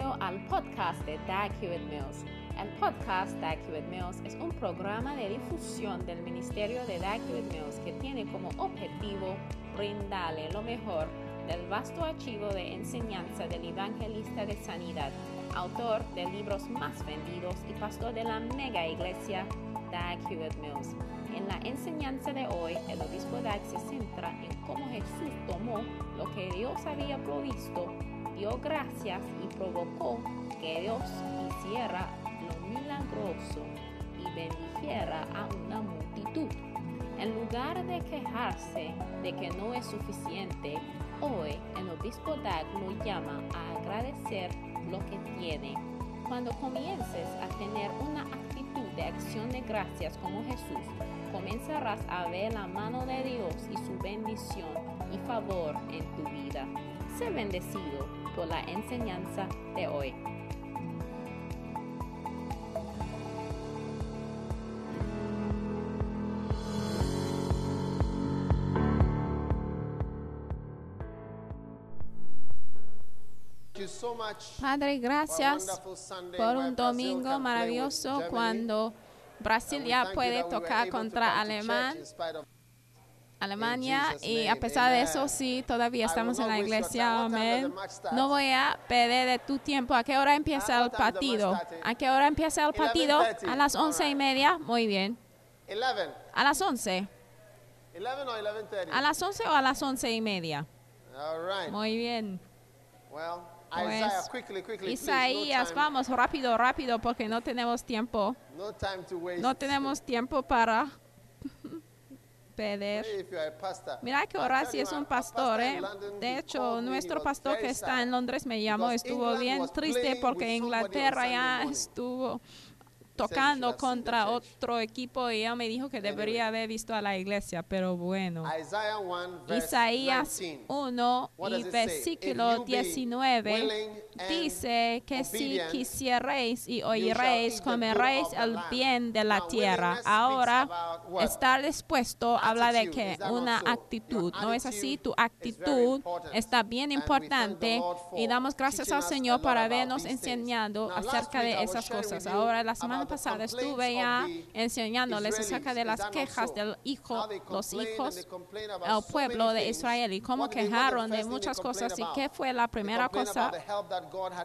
bienvenido al podcast de Dag Hewitt Mills. El podcast Dag Hewitt Mills es un programa de difusión del Ministerio de Dag Hewitt Mills que tiene como objetivo brindarle lo mejor del vasto archivo de enseñanza del evangelista de sanidad, autor de libros más vendidos y pastor de la mega iglesia Dag Hewitt Mills. En la enseñanza de hoy, el obispo Dag se centra en cómo Jesús tomó lo que Dios había provisto, dio gracias y provocó que Dios hiciera lo milagroso y bendijera a una multitud. En lugar de quejarse de que no es suficiente, hoy el obispo Dag lo llama a agradecer lo que tiene. Cuando comiences a tener una actitud de acción de gracias como Jesús, comenzarás a ver la mano de Dios y su bendición y favor en tu vida. Sé bendecido por la enseñanza de hoy. Padre, gracias por un domingo maravilloso cuando Brasil ya puede tocar contra Alemán, Alemania y a pesar de eso sí, todavía estamos en la iglesia. Amén. No voy a perder de tu tiempo. ¿A qué hora empieza el partido? ¿A qué hora empieza el partido? A las once y media. Muy bien. A las once. ¿A las once o a las once y media? Muy bien. Pues, Isaías, vamos rápido, rápido, porque no tenemos tiempo. No tenemos tiempo para perder. Mira que ahora si es un pastor, ¿eh? De hecho, nuestro pastor que está en Londres me llamó, estuvo bien triste porque Inglaterra ya estuvo tocando contra otro equipo y ella me dijo que debería haber visto a la iglesia, pero bueno. Isaías 1 y versículo 19 dice que si quisierais y oiréis, comeréis el bien de la tierra. Ahora, estar dispuesto habla de que una actitud, ¿no es así? Tu actitud está bien importante y damos gracias al Señor por habernos enseñado acerca de esas cosas. Ahora, la semana pasada estuve ya enseñándoles acerca de las quejas del hijo, los hijos, el pueblo de Israel y cómo quejaron de muchas cosas y qué fue la primera cosa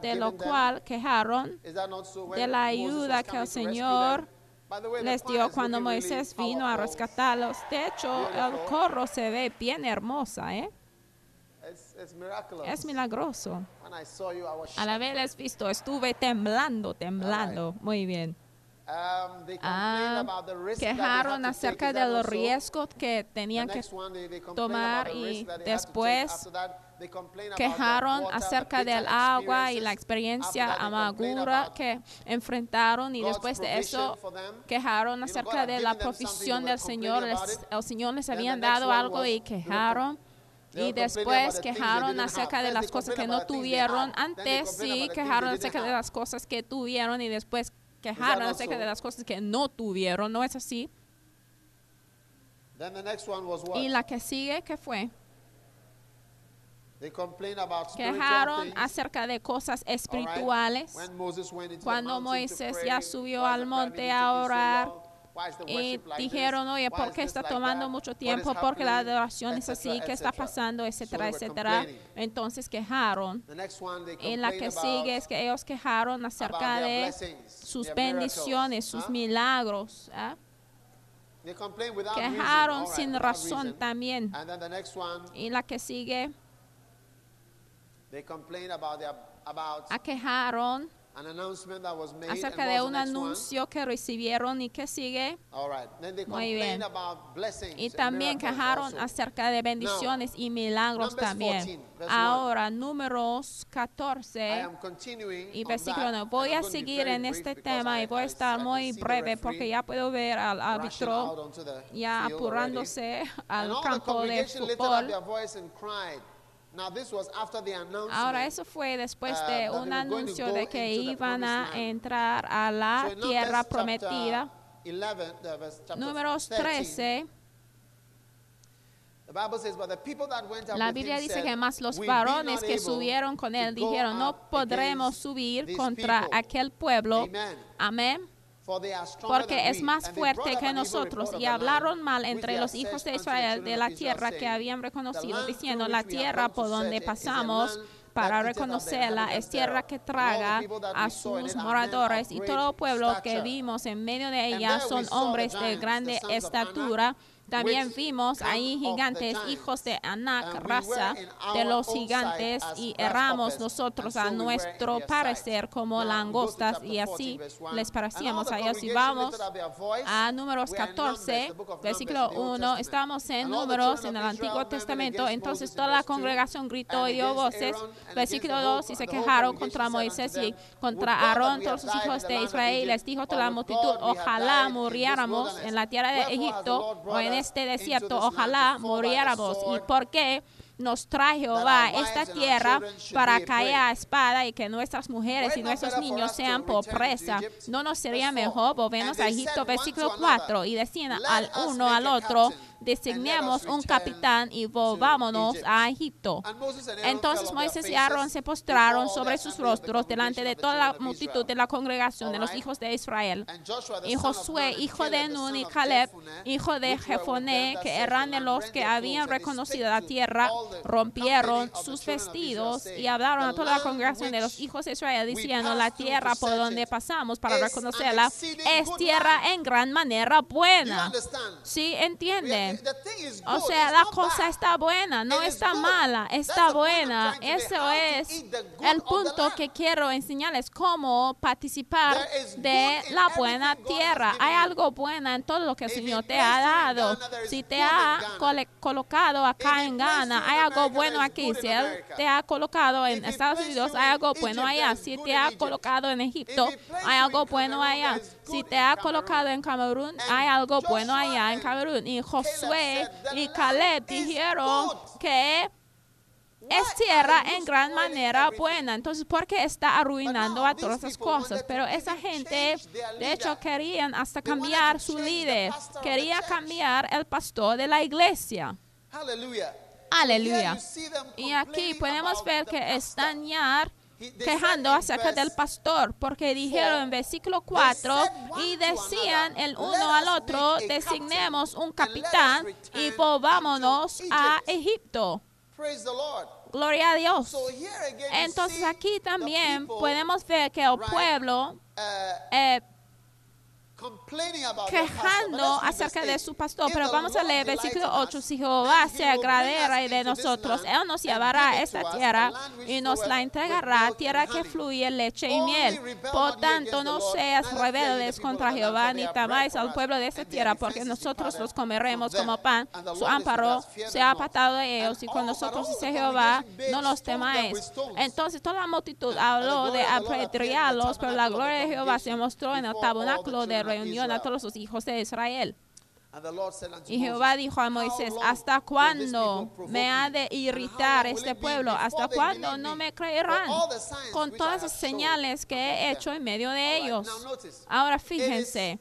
de lo cual quejaron de la ayuda que el Señor les dio cuando Moisés vino a rescatarlos. De hecho, el corro se ve bien hermosa, ¿eh? Es milagroso. Al haberles visto, estuve temblando, temblando. Muy bien. Ah, quejaron acerca de los riesgos que tenían que tomar y después quejaron acerca del agua y la experiencia amargura que enfrentaron y después de eso quejaron acerca de la provisión del Señor. el Señor les había dado algo y quejaron. Y después quejaron acerca de las cosas que no tuvieron. Antes sí quejaron acerca de las cosas que tuvieron y después quejaron acerca de las cosas que no tuvieron. ¿No es así? Y la que sigue, ¿qué fue? Quejaron acerca de cosas espirituales. Cuando Moisés ya subió al monte a orar y dijeron, oye, ¿por qué está tomando mucho tiempo? Porque la adoración es así, ¿qué está pasando? Etcétera, etcétera. Entonces quejaron. Y la que sigue es que ellos quejaron acerca de sus bendiciones, sus milagros. ¿ah? Quejaron sin razón también. Y la que sigue aquejaron acerca de un anuncio que recibieron y que sigue. Muy bien. Y también quejaron acerca de bendiciones y milagros también. Ahora, números 14 y versículo 1. Voy a seguir en este tema y voy a estar muy breve porque ya puedo ver al árbitro ya apurándose al campo de fútbol. Ahora eso fue después uh, de un anuncio de que iban a entrar a la tierra prometida. Números 13. La Biblia dice que más los varones que subieron con él dijeron, no podremos subir contra aquel pueblo. Amén. Porque es más fuerte que nosotros. Y hablaron mal entre los hijos de Israel de la tierra que habían reconocido, diciendo, la tierra por donde pasamos para reconocerla es tierra que traga a sus moradores y todo pueblo que vimos en medio de ella son hombres de grande estatura también vimos ahí gigantes, hijos de Anak, raza de los gigantes, y erramos nosotros a nuestro parecer como langostas, y así les parecíamos a ellos. Y vamos a números 14, versículo 1. Estamos en números en el Antiguo Testamento. Entonces toda la congregación gritó y dio voces. Versículo 2, y se quejaron contra Moisés y contra Aarón, todos los hijos de Israel. Y les dijo toda la multitud, ojalá muriéramos en la tierra de Egipto o en este desierto, ojalá muriéramos. ¿Y por qué? nos trae Jehová esta tierra para caer a espada y que nuestras mujeres y nuestros niños sean por presa. ¿No nos sería mejor volvernos a Egipto? Versículo 4. Y decían al uno al otro, designemos un capitán y volvámonos a Egipto. Entonces Moisés y Aarón se postraron sobre sus rostros delante de toda la multitud de la congregación de los hijos de Israel. Y Josué, hijo de Nun, y Caleb, hijo de Jefoné, que eran de los que habían reconocido la tierra, rompieron sus vestidos y hablaron a toda la congregación de los hijos de Israel, diciendo, la tierra por donde pasamos para reconocerla es tierra en gran manera buena. ¿Sí O sea, la cosa está buena, no está mala, está buena. Eso es el punto que quiero enseñarles, cómo participar de la buena tierra. Hay algo bueno en todo lo que el Señor te ha dado. Si te ha colocado acá en Ghana, hay algo bueno aquí. Si Él te ha colocado en Estados Unidos, hay algo bueno allá. Si te ha colocado en Egipto, hay algo bueno allá. Si te ha colocado en Camerún, hay algo bueno allá en Camerún. Y Josué y Caleb dijeron que es tierra en gran manera buena. Entonces, ¿por qué está arruinando a todas esas cosas? Pero esa gente, de hecho, querían hasta cambiar su líder. Quería cambiar el pastor de la iglesia. Aleluya. Y aquí podemos ver que están ya quejando acerca del pastor, porque dijeron en versículo 4, y decían el uno al otro, designemos un capitán y volvámonos a Egipto. Gloria a Dios. Entonces aquí también podemos ver que el pueblo uh, eh, quejando acerca de su pastor. Pero vamos a leer versículo 8. Si Jehová se agradera de nosotros, Él nos llevará a esta tierra y nos la entregará, tierra que fluye leche y miel. Por tanto, no seas rebeldes contra Jehová, ni temáis al pueblo de esta tierra, porque nosotros los comeremos como pan. Su amparo se ha apartado de ellos, y con nosotros dice Jehová, no los temáis. Entonces toda la multitud habló de apedrearlos, pero la gloria de Jehová se mostró en el tabernáculo de reunión a todos los hijos de Israel. Y Jehová dijo a Moisés, ¿hasta cuándo me ha de irritar este pueblo? ¿Hasta cuándo no me creerán con todas las señales que he hecho en medio de ellos? Ahora fíjense,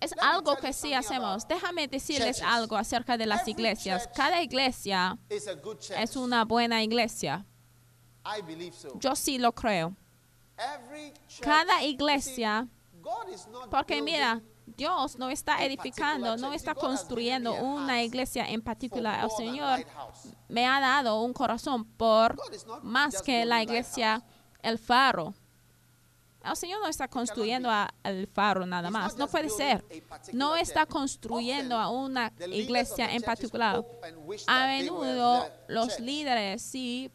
es algo que sí hacemos. Déjame decirles algo acerca de las iglesias. Cada iglesia es una buena iglesia. Yo sí lo creo. Cada iglesia, porque mira, Dios no está edificando, no está construyendo una iglesia en particular. El Señor me ha dado un corazón por más que la iglesia, el faro. El Señor no está construyendo a- el faro nada más. No puede ser. No está construyendo a una iglesia en particular. A menudo los líderes sí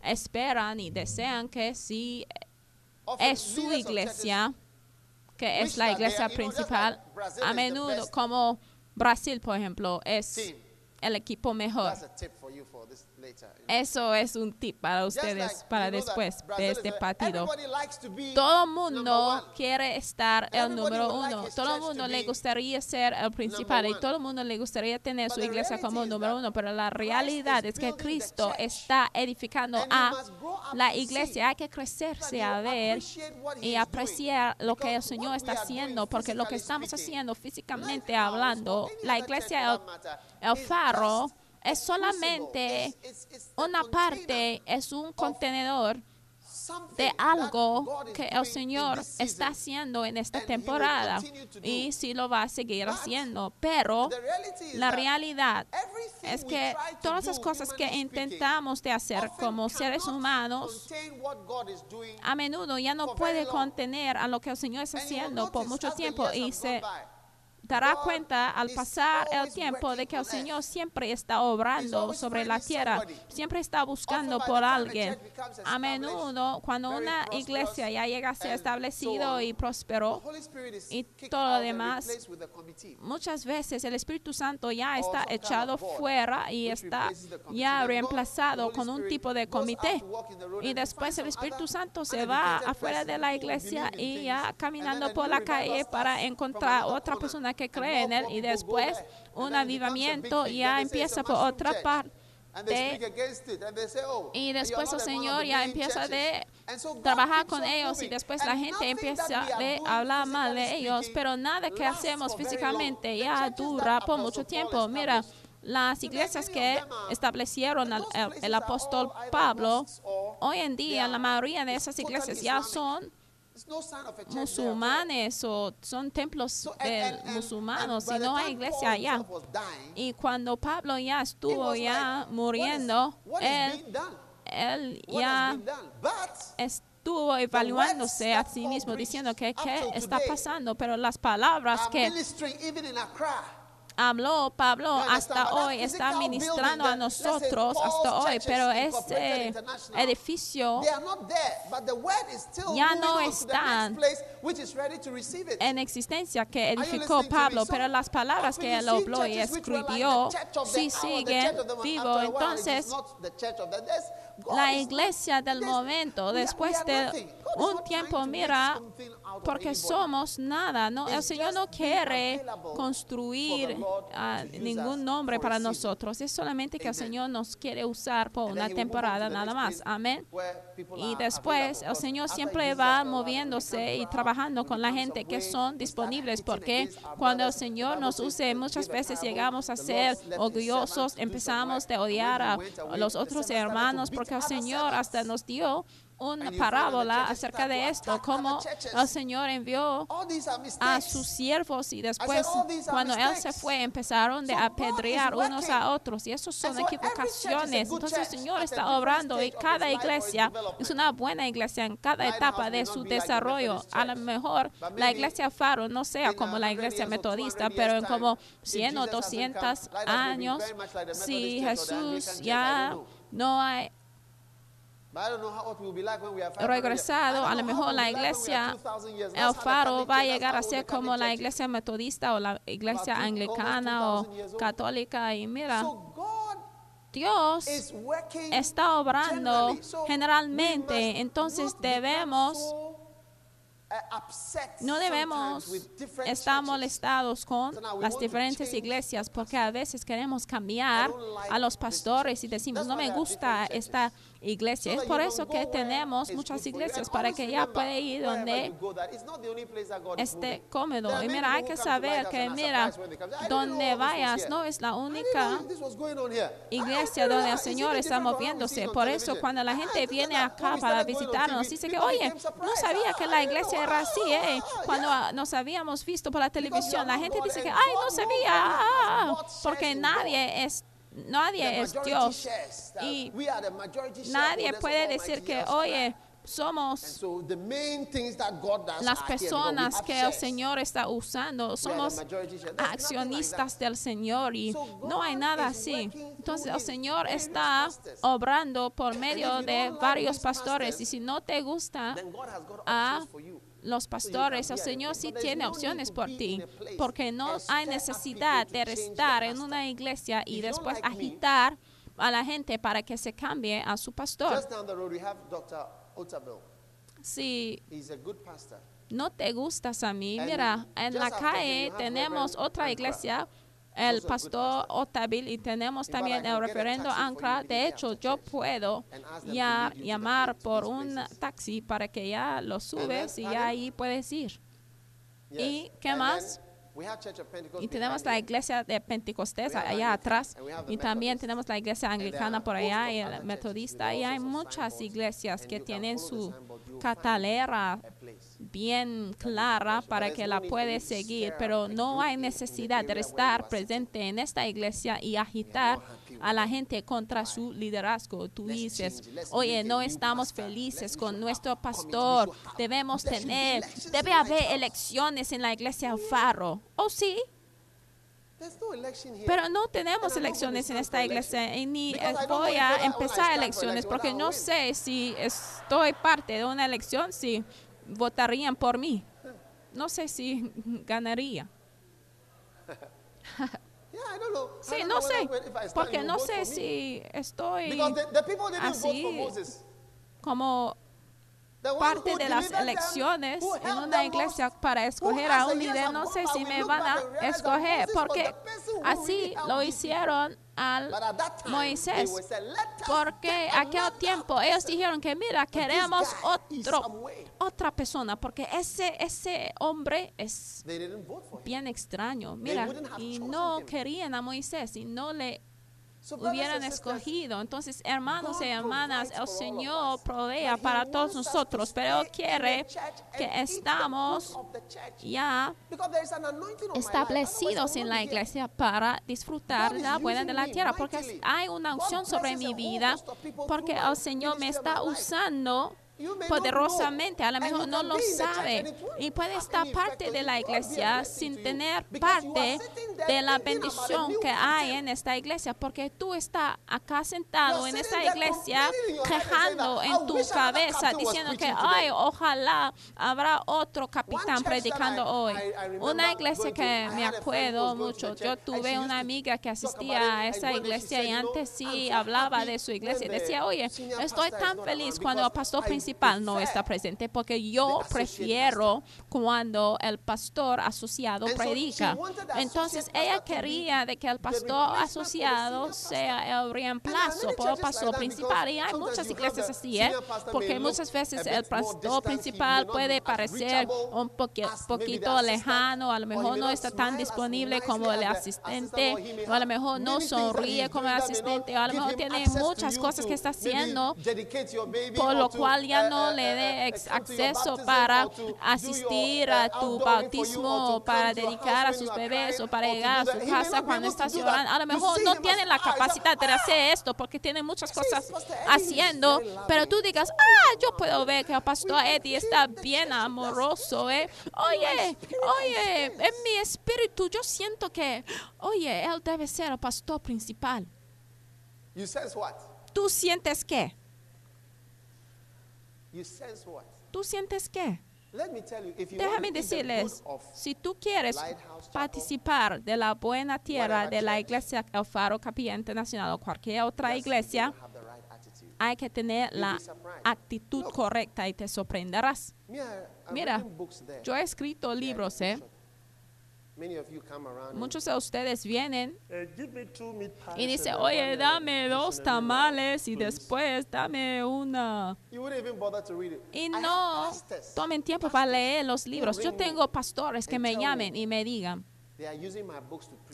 esperan y desean que sí es su iglesia, que es la iglesia principal. A menudo, como Brasil, por ejemplo, es el equipo mejor. Eso es un tip para ustedes para después de este partido. Todo el mundo quiere estar el número uno. Todo el mundo le gustaría ser el principal y todo el mundo le gustaría tener su iglesia como número uno. Pero la realidad es que Cristo está edificando a la iglesia. Hay que crecerse a ver y apreciar lo que el Señor está haciendo, porque lo que estamos haciendo físicamente hablando, la iglesia, el faro, es solamente una parte, es un contenedor de algo que el Señor está haciendo en esta temporada y sí lo va a seguir haciendo. Pero la realidad es que todas las cosas que intentamos de hacer como seres humanos a menudo ya no puede contener a lo que el Señor está haciendo por mucho tiempo y se dará cuenta al pasar el tiempo de que el Señor siempre está obrando sobre la tierra, siempre está buscando por alguien. A menudo, cuando una iglesia ya llega a ser establecido y próspero y todo lo demás, muchas veces el Espíritu Santo ya está echado fuera y está ya reemplazado con un tipo de comité. Y después el Espíritu Santo se va afuera de la iglesia y ya caminando por la calle para encontrar otra persona que cree en Él y después un avivamiento ya empieza por otra parte. Y después el Señor ya empieza de trabajar con ellos y después la gente empieza a hablar mal de ellos, pero nada que hacemos físicamente ya dura por mucho tiempo. Mira, las iglesias que establecieron el apóstol Pablo, hoy en día la mayoría de esas iglesias ya son musulmanes o son templos musulmanes y no hay iglesia allá. Y cuando Pablo ya estuvo ya muriendo, él, ya estuvo evaluándose a sí mismo diciendo que qué está pasando, pero las palabras que habló Pablo hasta hoy, está ministrando a nosotros hasta hoy, pero ese edificio ya no está en existencia que edificó Pablo, pero las palabras que él habló y escribió sí siguen vivos. Entonces, la iglesia del momento, después de un tiempo, mira, porque somos nada. El Señor no quiere construir ah, ningún nombre para nosotros, es solamente que el Señor nos quiere usar por una temporada nada más, amén. Y después el Señor siempre va moviéndose y trabajando con la gente que son disponibles, porque cuando el Señor nos use, muchas veces llegamos a ser orgullosos, empezamos a odiar a los otros hermanos, porque el Señor hasta nos dio una parábola acerca de esto, cómo el Señor envió a sus siervos y después cuando Él se fue empezaron a apedrear unos a otros y eso son equivocaciones. Entonces el Señor está obrando y cada iglesia es una buena iglesia en cada etapa de su desarrollo. A lo mejor la iglesia Faro no sea como la iglesia metodista, pero en como 100 o 200 años, si Jesús ya no hay regresado, a lo mejor la iglesia, el faro va a llegar a ser como la iglesia metodista o la iglesia anglicana o católica. Y mira, Dios está obrando generalmente, entonces debemos no debemos estar molestados con las diferentes iglesias porque a veces queremos cambiar a los pastores y decimos, no me gusta esta iglesia. Es por eso que tenemos muchas iglesias para que ella pueda ir donde esté cómodo. Y mira, hay que saber que, mira, donde vayas no es la única iglesia donde el Señor está moviéndose. Por eso, cuando la gente viene acá para visitarnos, dice que, oye, no sabía que la iglesia era así, ¿eh? Cuando nos habíamos visto por la televisión, la gente dice que, ay, no sabía, ah, ah, ah", porque nadie es nadie es Dios. Y nadie puede decir que, oye, somos las personas que el Señor está usando, somos accionistas del Señor y no hay nada así. Entonces el Señor está obrando por medio de varios pastores. Y si no te gusta a los pastores, el Señor sí tiene opciones por ti, porque no hay necesidad de estar en una iglesia y después agitar a la gente para que se cambie a su pastor. Pastor. no te gustas a mí, mira, en la calle tenemos otra iglesia, el pastor. Otabil, y tenemos también el referendo Ancra. De hecho, yo puedo ya llamar por un taxi para que ya lo subes y ya ahí puedes ir. ¿Y qué más? Y tenemos la iglesia de Pentecostés allá atrás y también tenemos la iglesia anglicana por allá y el metodista y hay muchas iglesias que tienen su catalera. Bien clara para que la puedes seguir, pero no hay necesidad de estar presente en esta iglesia y agitar a la gente contra su liderazgo. Tú dices, oye, no estamos felices con nuestro pastor, debemos tener, debe haber elecciones en la iglesia Faro. Oh, sí, pero no tenemos elecciones en esta iglesia y ni voy a empezar elecciones porque no sé si estoy parte de una elección, si votarían por mí. No sé si ganaría. Sí, no sé, porque no sé si estoy así como parte de las elecciones en una iglesia para escoger a un líder. No sé si me van a escoger porque así lo hicieron al Moisés. were saying, "Let us Porque aquel tiempo ellos person." dijeron que mira, queremos otro, otra persona, porque ese, ese hombre es bien extraño. Mira, y no querían a Moisés y no le hubieran escogido. Entonces, hermanos y hermanas, el Señor provea para todos nosotros, pero quiere que estamos ya establecidos en la iglesia para disfrutar la buena de la tierra, porque hay una unción sobre mi vida, porque el Señor me está usando poderosamente, a lo mejor no lo sabe y puede estar parte de la iglesia sin tener parte de la bendición que hay en esta iglesia, porque tú estás acá sentado en esta iglesia quejando en "I tu cabeza diciendo que, preaching today." ay, ojalá habrá otro capitán predicando hoy. Una iglesia que me acuerdo mucho. Yo tuve una amiga que asistía a esa iglesia y "You know, antes sí hablaba de su iglesia decía, oye, estoy tan feliz cuando el pastor I principal no está presente porque yo prefiero cuando el pastor asociado predica. Entonces ella quería de que el pastor asociado sea el reemplazo por el pastor principal. Y hay muchas iglesias así, ¿eh? Porque muchas veces el pastor principal puede parecer un poquito lejano, a lo mejor no está tan disponible como el asistente, o a lo mejor no sonríe como el asistente, o a lo mejor tiene muchas cosas que está haciendo por or lo cual ya uh, no uh, le uh, dé uh, acceso para your, asistir uh, a tu bautismo, to para dedicar a sus bebés o para llegar a su casa cuando estás llorando. A lo mejor no tiene la "Ah, capacidad de ah." hacer esto porque tiene muchas cosas haciendo, pero tú digas, ah, yo puedo ver que el pastor Eddie está bien amoroso, ¿eh? Oye, oye, en mi espíritu yo siento que, oye, él debe ser el pastor principal. ¿Tú sientes qué? You sense what? ¿Tú sientes qué? Déjame decirles, si tú quieres participar de la buena tierra de la iglesia El Faro Capilla Internacional o cualquier otra iglesia, hay que tener la actitud correcta y te sorprenderás. Mira. Yo he escrito libros, ¿eh? Bookshop. Many of you come around and- Muchos de ustedes vienen Uh, give me two meat pies y dicen, oye, dame dos tamales y please." después dame una... You wouldn't even bother to read it. Y I no tomen tiempo para leer los libros. Yo tengo pastores que me llamen y me digan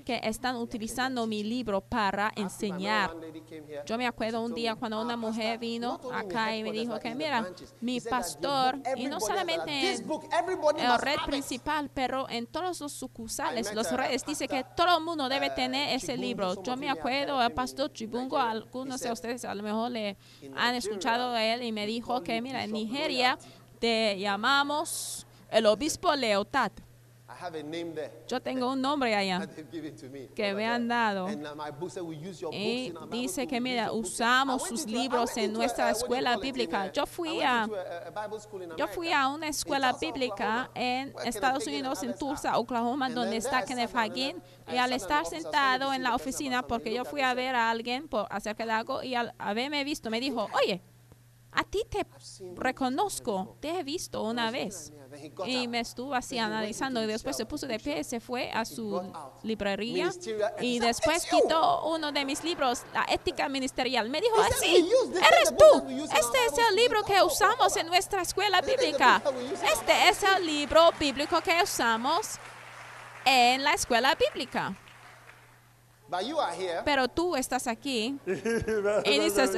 Que están utilizando mi libro para enseñar. Yo me acuerdo un día cuando "Our una mujer pastor, vino acá y me dijo que, mira, branches." mi pastor, y no solamente en must red principal, pero en todos los sucursales, los a redes, dice que todo el mundo debe uh, tener ese libro. Yo me acuerdo, him pastor Chibungo, algunos de ustedes a lo mejor le "In han escuchado de él y me dijo que, mira, en Nigeria Loyalty." te llamamos el obispo lealtad. I have a name there Yo tengo un nombre allá que me han dado. And uh, Y dice que, we use mira, your books. usamos sus libros en nuestra escuela bíblica. Yo fui a- Yo fui a una escuela bíblica en Estados Unidos, en. Tulsa, Oklahoma, donde está Kenneth Hagin. Y al estar sentado en la "This is the oficina, porque yo fui me." a ver a alguien por, acerca de algo y al haberme visto me dijo, oye, a ti te reconozco, te he visto una vez. Y me estuvo así analizando y después se puso de pie, se fue a su librería y después quitó uno de mis libros, La ética ministerial. Me dijo así, eres tú, este es el libro que usamos en nuestra escuela bíblica. Este es el libro bíblico que usamos en la escuela bíblica. But you are here. Pero tú estás aquí. Y dices,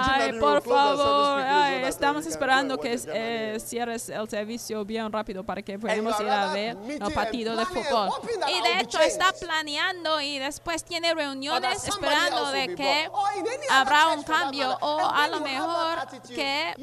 Ay, por favor, ay, estamos esperando que eh, cierres el servicio bien rápido para que podamos ir a ver el partido de fútbol. Y de hecho está planeando y después tiene reuniones esperando de que habrá un cambio o a lo mejor que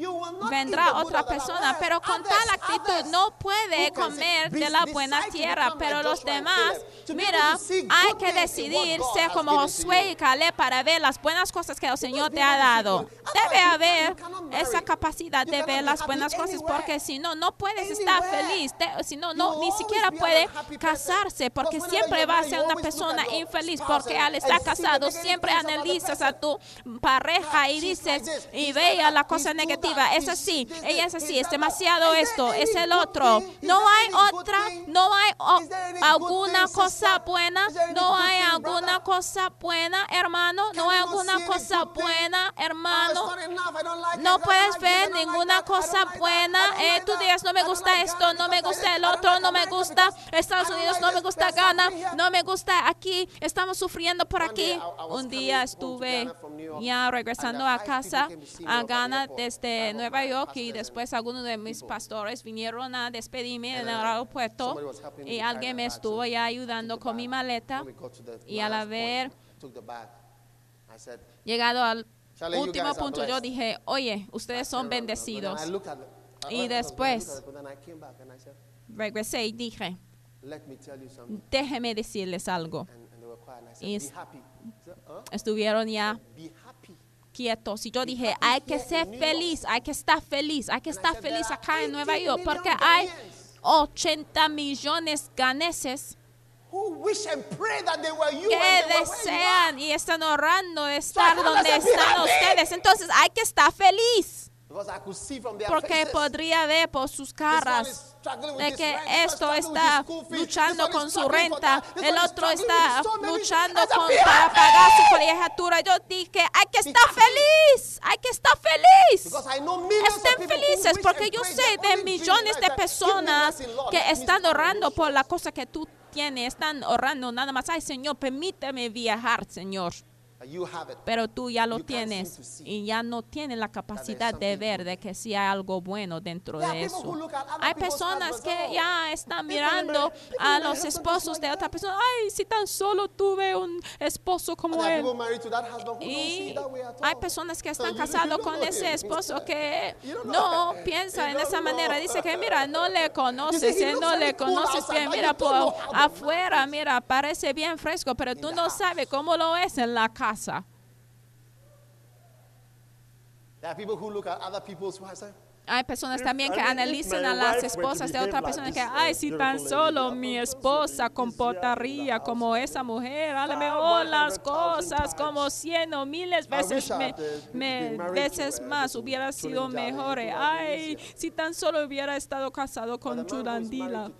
vendrá otra persona, pero con tal actitud no puede comer de "Be- la buena tierra, pero los demás, mira, hay que decidir ser como Josué y Caleb para ver las buenas cosas que el Señor te ha dado. Debe haber esa capacidad de ver las buenas cosas porque si no, no puedes estar feliz. Si no, no, ni siquiera puede casarse porque siempre va a ser una persona infeliz porque al estar casado siempre analizas a tu pareja y dices y he's ve like a la cosa negativa. Es así, ella es así, es demasiado esto, es el otro. No hay otra, no hay alguna cosa buena, no hay alguna cosa buena, hermano, no hay alguna cosa buena, hermano. No puedes ver ninguna cosa buena. Eh, tú digas, no me gusta esto, no me gusta el otro, no me gusta Estados Unidos, no me gusta Ghana, no me gusta aquí, estamos sufriendo por aquí. Un día estuve ya regresando and, a casa me a Ghana desde Nueva York y después algunos de mis pastores vinieron a despedirme en el aeropuerto y alguien me estuvo ya ayudando con mi maleta The y al haber llegado al último punto yo dije, oye, ustedes son bendecidos. Y después- Regresé y dije, déjeme decirles algo. Y? Estuvieron ya quietos. Y yo dije, hay que ser feliz, hay que estar feliz, hay que estar feliz "There are acá en Nueva 80 York porque hay Ghanaians. 80 millones ganeses que and they were where you are. desean y están orando estar donde están ustedes. Entonces hay que estar feliz Porque podría ver por sus caras de que esto está luchando con su renta, el otro está luchando con, "Be para happy!" pagar su colegiatura. Yo dije, hay que estar feliz, hay que estar feliz. Estén felices porque yo sé de millones de personas "Give me blessing, Lord, que están orando por you." la cosa que tú tienes, están orando nada más. Ay, Señor, permíteme viajar, Señor. Pero tú ya lo tienes y ya no tienes la capacidad de ver de que sí hay algo bueno dentro de eso. Hay personas que oh, ya están mirando a los esposos de otra persona. Ay, si tan solo tuve un esposo como él. Y hay personas que están casados con ese esposo que no piensa en esa manera. Dice que, mira, no le conoces, looks no le conoces bien. Mira, por afuera, mira, parece bien fresco, pero tú no sabes cómo lo es en la casa. There are people who look at other people's wives and say, Hay personas también que analizan a las esposas de otra persona que, ay, si tan solo mi esposa comportaría como esa mujer, a lo Far mejor las 100,000 cosas como cien o miles veces me- veces más hubiera sido mejor. been Ay, si tan solo hubiera estado casado "But con Chulandila.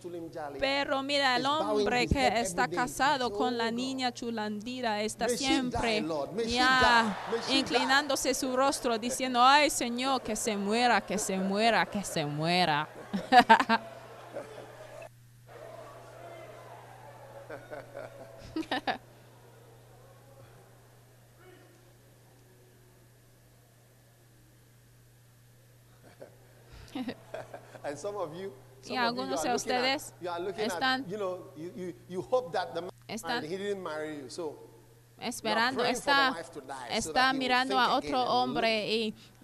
Pero mira, el hombre que está casado con la niña Chulandira está siempre ya inclinándose su rostro diciendo, ay Señor, que se muera, que se muera, que se muera. And some of you, some Y algunos de are looking ustedes at, you are looking están- at, you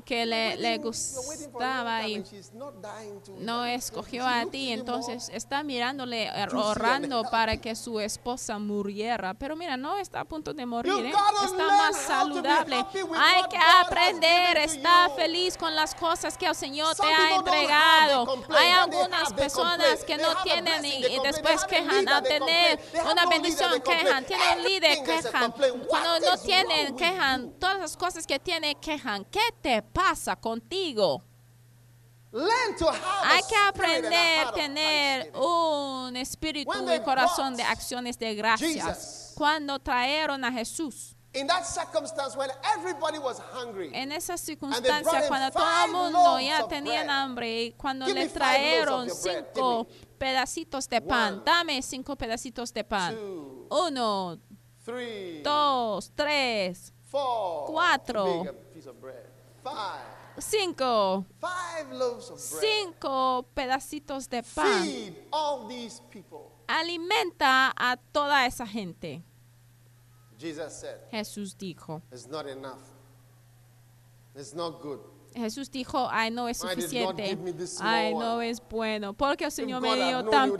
que le, le gustaba y no escogió a ti, entonces está mirándole, eh, ahorrando para que su esposa muriera. Pero mira, no está a punto de morir, ¿eh? está más saludable. Hay que aprender, está feliz con las cosas que el Señor te ha entregado. Hay algunas personas que no tienen y, después quejan al tener una bendición, quejan, tienen un líder, quejan. Cuando no tienen, quejan. Todas las cosas que tienen, quejan. ¿Qué te pasa contigo. Hay que aprender a tener un espíritu y corazón de acciones de gracias. Cuando trajeron a Jesús, en esa circunstancia, cuando todo el mundo ya tenía hambre, cuando le trajeron cinco pedacitos de pan, dame cinco pedacitos de pan. Uno, dos, tres, cuatro. Cinco. Cinco pedacitos de pan. Alimenta a toda esa gente. Jesús dijo. Jesús dijo, ay, no es suficiente. Ay, no es bueno. Porque el Señor me dio tan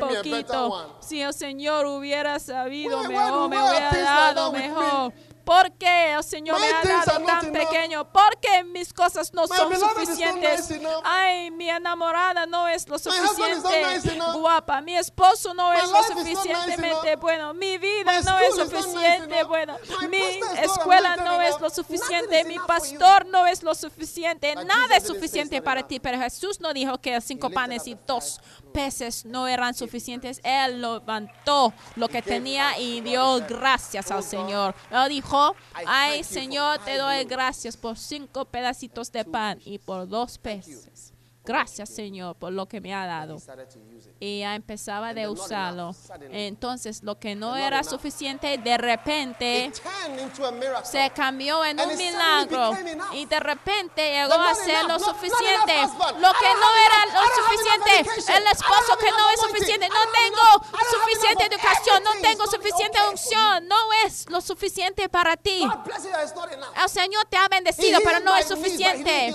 poquito. Si el Señor hubiera sabido mejor, me hubiera dado mejor porque el oh Señor me ha dado tan pequeño, porque mis cosas no son suficientes. Ay, mi enamorada no es lo suficiente. guapa, mi esposo no es lo suficientemente bueno, mi vida no es suficiente bueno, mi escuela no es lo suficiente, mi pastor no es lo suficiente, nada es suficiente para ti, pero Jesús no dijo que cinco panes y dos peces no eran suficientes, él levantó lo que tenía y dio gracias al Señor. Él dijo, ay Señor, te doy gracias por cinco pedacitos de pan y por dos peces. Gracias Señor por lo que me ha dado. Y ya empezaba de usarlo. Entonces lo que no era suficiente de repente se cambió en un milagro. Y de repente llegó a ser lo suficiente. Lo que no era lo suficiente. El esposo que no es suficiente. No tengo suficiente educación. No tengo suficiente unción. No es lo suficiente para ti. El Señor te ha bendecido, pero no es suficiente.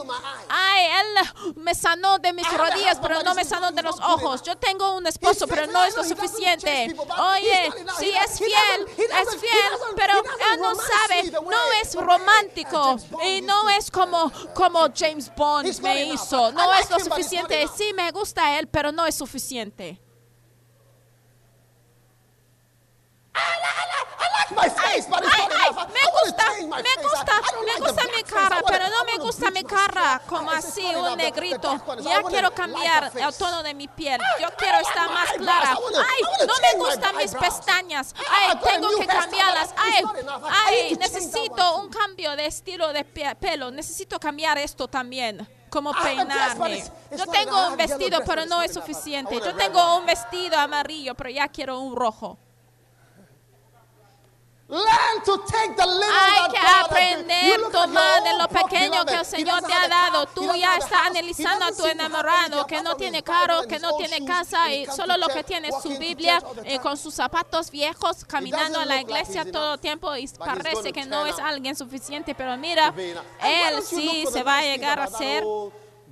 Ay, Él me sanó sanó de mis rodillas, pero no me sanó de los ojos. Yo tengo un esposo, pero no es lo suficiente. Oye, sí es fiel, es fiel, pero él no sabe, no es romántico y no es como, como James Bond me hizo. No es lo suficiente. Sí, me gusta él, pero no es suficiente. Me gusta, me gusta, me gusta mi cara, pero no me gusta mi cara como así un negrito. Ya quiero cambiar el tono de mi piel. Yo quiero estar más clara. Ay, no me gustan mis pestañas. Ay, tengo que cambiarlas. Ay, ay, necesito un cambio de estilo de pelo. Necesito cambiar esto también como peinarme. Yo tengo un vestido, pero no es suficiente. Yo tengo un vestido amarillo, pero ya quiero un rojo. Learn to take the Hay que aprender a tomar de lo pequeño que el Señor te ha dado. Tú ya estás analizando a tu enamorado que no tiene carro, que no tiene casa y solo lo que tiene es su Biblia eh, con sus zapatos viejos caminando a la iglesia todo el tiempo y parece que no es alguien suficiente. Pero mira, él sí se va a llegar a ser.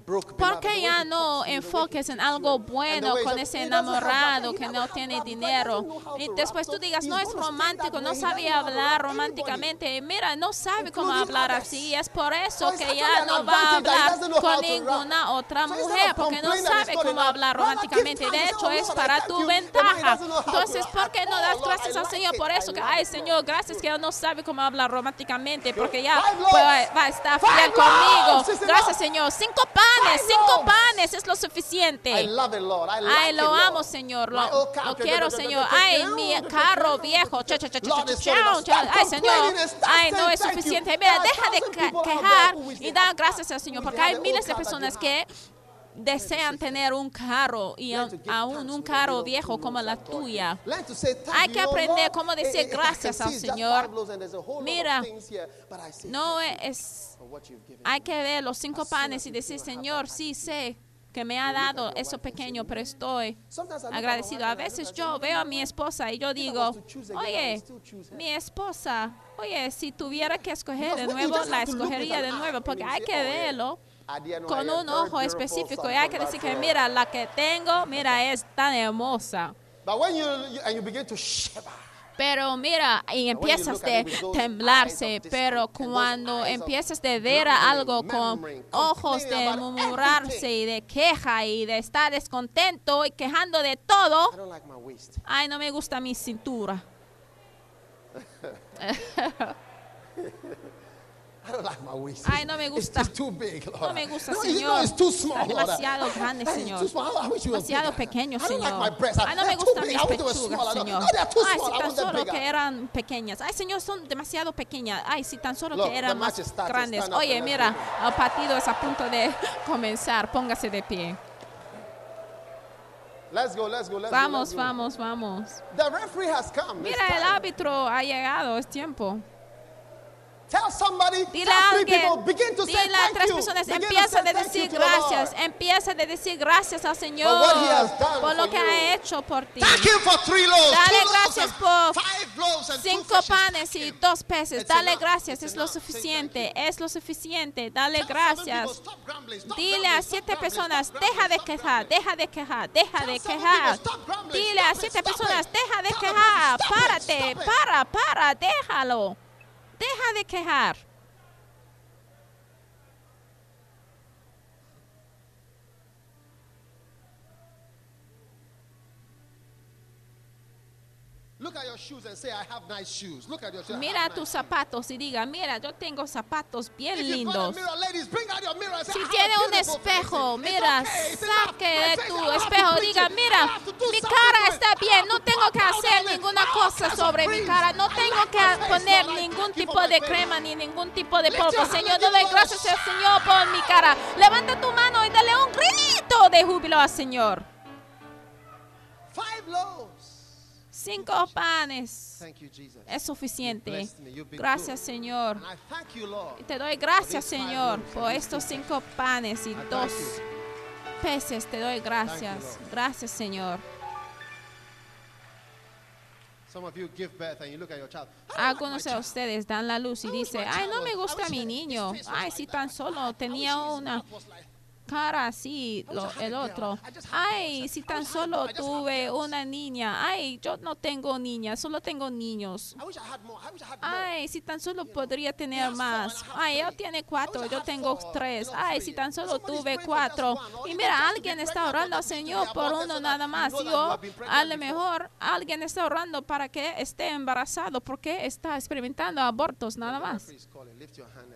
¿Por qué ya no enfoques en algo bueno con ese enamorado que no tiene dinero? Y después tú digas, no es romántico, no sabía hablar románticamente. Mira, no sabe cómo hablar así. Es por eso que ya no va a hablar con ninguna otra mujer, porque no sabe cómo hablar románticamente. De hecho, es para tu ventaja. Entonces, ¿por qué no das gracias al Señor? Por eso que, ay, Señor, gracias que ya no sabe cómo hablar románticamente, porque ya va a estar fiel conmigo. Gracias, Señor. Cinco panes cinco panes es lo suficiente. Ay, lo amo, Señor. Lo, lo quiero, Señor. Ay, mi carro viejo. Ay, Señor. Ay, no es suficiente. Mira, deja de quejar y da gracias al Señor, porque hay miles de personas que desean tener un carro y aún un carro viejo como la tuya. Hay que aprender cómo decir gracias al Señor. Mira, no es... Hay que ver los cinco panes y decir, Señor, sí sé que me ha dado eso pequeño, pero estoy agradecido. A veces yo veo a mi esposa y yo digo, oye, mi esposa, oye, si tuviera que escoger de nuevo, la escogería de nuevo, porque hay que verlo con un ojo específico. Y hay que decir que, Brazil." mira, la que tengo, mira, es tan hermosa. Pero mira, y empiezas de temblarse, pero cuando empiezas de ver algo con ojos de murmurarse y de queja y de estar descontento y quejando de todo, ay, no me gusta mi cintura. I don't like my waist. Ay, no me It's gusta. just too big, Lord. No me gusta, no, you Señor. know it's too small, Lord. demasiado grande, It's Señor. too small. I wish you Demasiado pequeño, I don't like Señor. my breasts. Ay, no me gustan mis pechugas. Señor. No, they're too Ay, small. si tan solo que eran pequeñas. Ay, Señor, son demasiado pequeñas. Ay, si tan solo Look, que eran más is starting. grandes. Oye, mira, el partido es a punto de comenzar. Póngase de pie. Let's go, let's go, let's Vamos, go. let's vamos, vamos. The referee has come. It's Mira, el árbitro ha llegado. Es tiempo. Tell somebody, Dile tell a alguien, people, begin to say dile a tres personas, empieza thank decir gracias, empieza de decir gracias al Señor por lo que you. ha hecho por ti. Thank him for three loaves, Dale two gracias por five loaves and two Cinco panes y dos peces. It's Dale enough. gracias, It's es lo enough. Suficiente, es lo suficiente. Dale Tell gracias. people, Dile a siete personas, deja de quejar, deja de quejar, deja de quejar. Dile a siete personas, deja de quejar, párate, para, para, déjalo. Deja de quejar. Look at your shoes and say, I have nice shoes. Look at your shoes. I Mira have tus zapatos y diga, mira, yo tengo zapatos bien lindos. Si "I have tiene un espejo, face." It's mira, saque tu espejo, diga, mira, mi cara está bien, no tengo que hacer ninguna cosa sobre mi cara, no tengo que poner ningún tipo de crema ni ningún tipo de polvo. Señor, doy gracias al. Señor por mi cara. Levanta tu mano y dale un grito de júbilo al Señor. Five. Cinco panes es suficiente. Gracias. Señor. Y te doy gracias, Señor, por estos cinco panes y dos peces. Te doy gracias. Gracias, Señor. Some of you give birth and you look at your child. "I don't like Algunos de child." ustedes dan la luz y dicen, ay, no me gusta mi niño. Ay, si tan solo tenía una cara así, lo- el otro. Ay, si tan solo tuve una niña. Ay, yo no tengo niñas, solo tengo niños. Ay, si tan solo podría tener más. Ay, él tiene cuatro, yo tengo tres. Ay, si tan solo tuve cuatro. Y mira, alguien está orando Señor por uno nada más. yo, a lo mejor, alguien está orando para que esté embarazado porque está experimentando abortos nada más.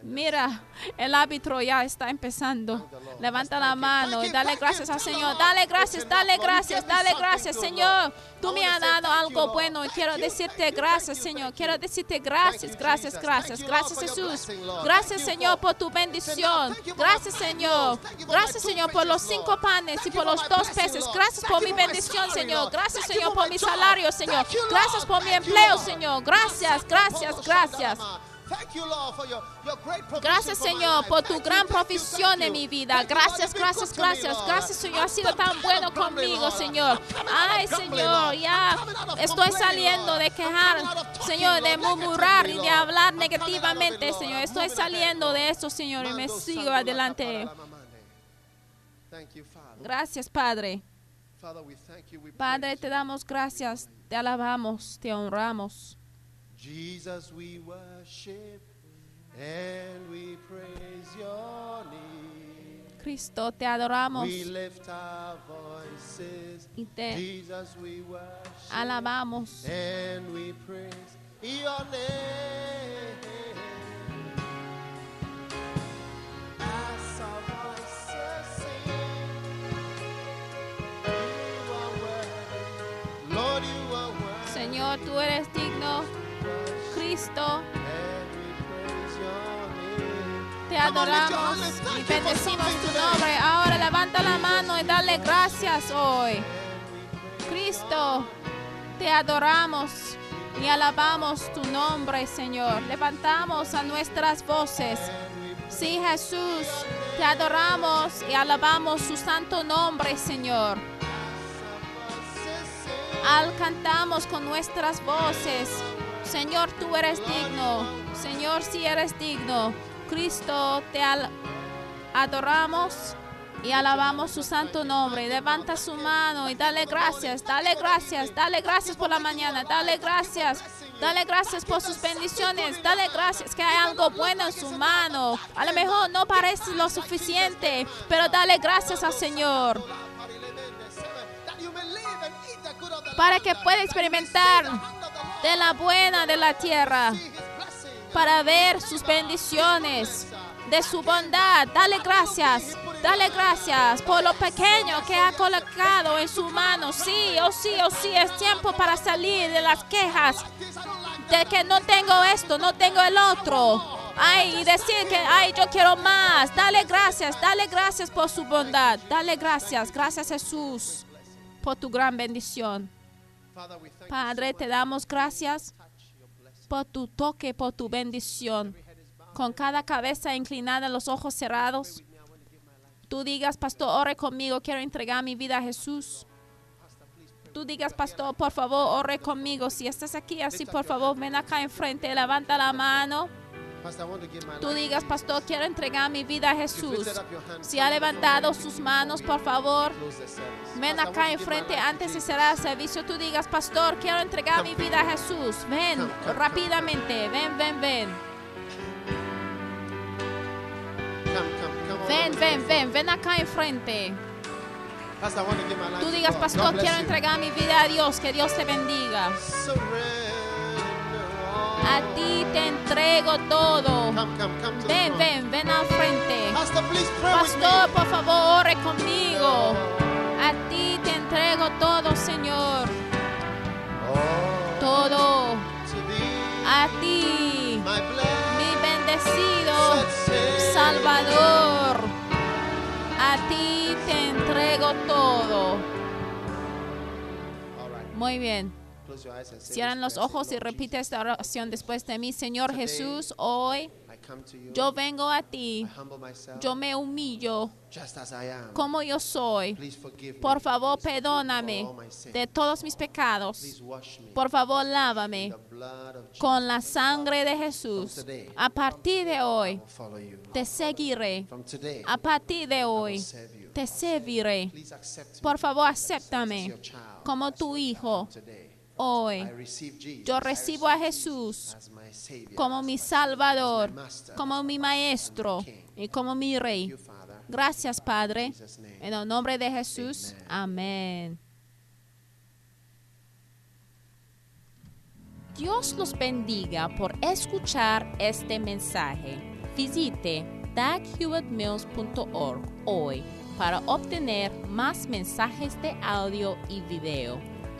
Mira, el árbitro ya está empezando. Levanta la mano y dale gracias al Señor. Dale gracias, dale gracias, dale gracias, Señor. Tú me has dado algo bueno y quiero decirte gracias, Señor. Quiero decirte gracias, gracias, gracias. Gracias, Jesús. Gracias, Señor, por tu bendición. Gracias, Señor. Gracias, Señor, por los cinco panes y por los dos peces. Gracias por mi bendición, Señor. Gracias, Señor, por mi salario, Señor. Gracias por mi empleo, Señor. Gracias, gracias, gracias. Gracias, Señor, por tu gran provisión en mi vida. Gracias, gracias, gracias. Gracias, Señor. Has sido tan bueno conmigo, Señor. Ay, Señor, ya estoy saliendo de quejar, Señor, de murmurar y de hablar negativamente, Señor. Estoy saliendo de eso, Señor, y me sigo adelante. Gracias, Padre. Padre, te damos gracias, te alabamos, te honramos. Jesus, we worship and we praise your name. Cristo, te adoramos We lift our voices. y te Jesus, we worship alabamos. and we praise your name. As our voices sing, you are worthy. Lord, you are worthy. Señor, tú eres. Cristo, te adoramos y bendecimos tu nombre. Ahora levanta la mano y dale gracias hoy. Cristo, te adoramos y alabamos tu nombre, Señor. Levantamos a nuestras voces. Sí, Jesús, te adoramos y alabamos su santo nombre, Señor. Al cantamos con nuestras voces. Señor, tú eres digno. Señor, si eres digno. Cristo, te adoramos y alabamos su santo nombre. Levanta su mano y dale gracias, dale gracias, dale gracias por la mañana, dale gracias. Dale gracias por sus bendiciones. Dale gracias que hay algo bueno en su mano. A lo mejor no parece lo suficiente, pero dale gracias al Señor para que pueda experimentar de la buena de la tierra, para ver sus bendiciones, de su bondad. Dale gracias, dale gracias por lo pequeño que ha colocado en su mano. Sí, oh sí, oh sí, es tiempo para salir de las quejas de que no tengo esto, no tengo el otro. Ay, y decir que, ay, yo quiero más. Dale gracias, dale gracias por su bondad. Dale gracias, gracias Jesús, por tu gran bendición. Padre, te damos gracias por tu toque, por tu bendición. Con cada cabeza inclinada, los ojos cerrados. Tú digas, pastor, ore conmigo, quiero entregar mi vida a Jesús. Tú digas, pastor, por favor, ore conmigo. Si estás aquí así, por favor, ven acá enfrente, levanta la mano. Tú digas, pastor, quiero entregar mi vida a Jesús. Si ha levantado sus manos, por favor. Ven acá enfrente antes de cerrar el servicio. Tú digas, pastor, quiero entregar mi vida a Jesús. Ven rápidamente. Ven, ven, ven. Ven, ven, ven. Ven acá enfrente. Tú digas, pastor, quiero entregar mi vida a Dios. Que Dios te bendiga. A ti te entrego todo. Come, come, come to the Ven, ven, ven al frente. Pastor, por favor, ore conmigo. A ti te entrego todo, Señor. Oh, Todo. A ti, mi bendecido. Salvador, a ti te entrego todo. Muy bien. Cierran los ojos y repite esta oración después de mí. Señor Jesús, hoy yo vengo a ti. Yo me humillo como yo soy. Por favor, perdóname de todos mis pecados. Por favor, lávame con la sangre de Jesús. A partir de hoy, te seguiré. A partir de hoy, te serviré. Por favor, acéptame como tu hijo. Hoy yo recibo a Jesús como mi Salvador, como mi Maestro y como mi Rey. Gracias, Padre. En el nombre de Jesús. Amén. Dios los bendiga por escuchar este mensaje. Visite daghewittmills.org hoy para obtener más mensajes de audio y video,